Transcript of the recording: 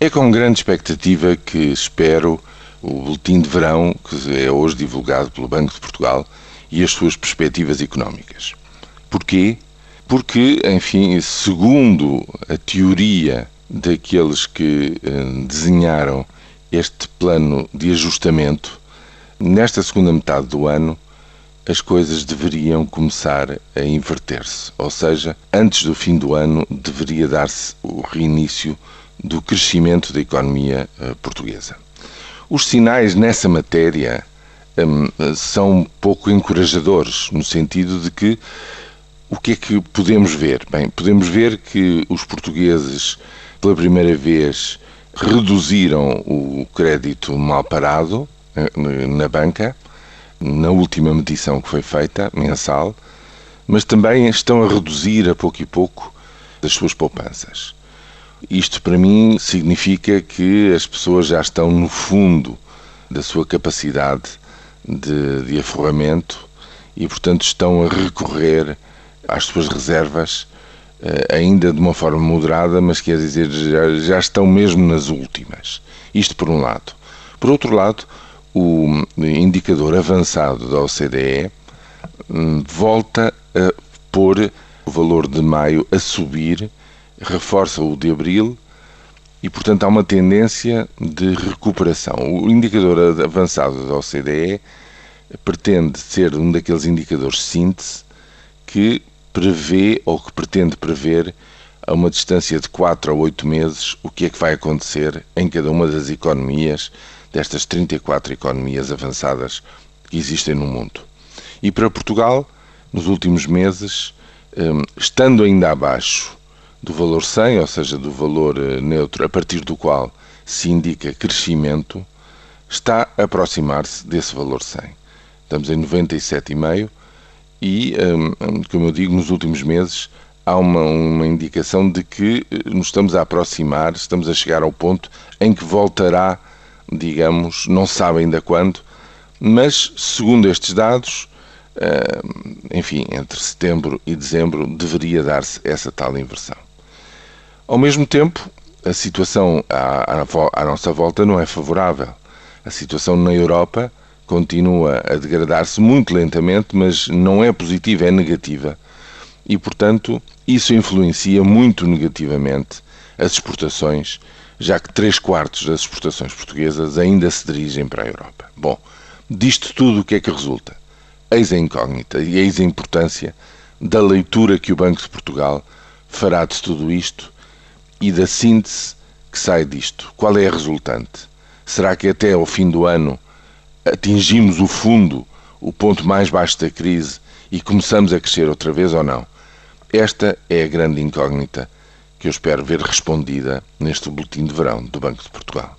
É com grande expectativa que espero o boletim de verão que é hoje divulgado pelo Banco de Portugal e as suas perspectivas económicas. Porquê? Porque, enfim, segundo a teoria daqueles que eh, desenharam este plano de ajustamento, nesta segunda metade do ano as coisas deveriam começar a inverter-se. Ou seja, antes do fim do ano deveria dar-se o reinício do crescimento da economia uh, portuguesa. Os sinais nessa matéria um, são pouco encorajadores, no sentido de que o que é que podemos ver? Bem, podemos ver que os portugueses, pela primeira vez, reduziram o crédito mal parado eh, na banca, na última medição que foi feita, mensal, mas também estão a reduzir a pouco e pouco as suas poupanças. Isto para mim significa que as pessoas já estão no fundo da sua capacidade de, de aforramento e, portanto, estão a recorrer às suas reservas, eh, ainda de uma forma moderada, mas quer dizer, já, já estão mesmo nas últimas. Isto por um lado. Por outro lado, o indicador avançado da OCDE hum, volta a pôr o valor de maio a subir, reforça o de abril e, portanto, há uma tendência de recuperação. O indicador avançado da OCDE pretende ser um daqueles indicadores síntese que prevê ou que pretende prever a uma distância de 4 a 8 meses o que é que vai acontecer em cada uma das economias destas 34 economias avançadas que existem no mundo. E para Portugal, nos últimos meses, hum, estando ainda abaixo do valor 100, ou seja, do valor eh, neutro a partir do qual se indica crescimento, está a aproximar-se desse valor 100. Estamos em 97,5 e, hum, hum, como eu digo, nos últimos meses há uma, uma indicação de que eh, nos estamos a aproximar, estamos a chegar ao ponto em que voltará digamos, não sabe ainda quando, mas segundo estes dados, eh, enfim, entre setembro e dezembro deveria dar-se essa tal inversão. Ao mesmo tempo, a situação à, nossa volta não é favorável. A situação na Europa continua a degradar-se muito lentamente, mas não é positiva, é negativa. E, portanto, isso influencia muito negativamente as exportações já que três quartos das exportações portuguesas ainda se dirigem para a Europa. Bom, disto tudo o que é que resulta? Eis a incógnita e eis a importância da leitura que o Banco de Portugal fará de tudo isto e da síntese que sai disto. Qual é a resultante? Será que até ao fim do ano atingimos o fundo, o ponto mais baixo da crise e começamos a crescer outra vez ou não? Esta é a grande incógnita que eu espero ver respondida neste boletim de verão do Banco de Portugal.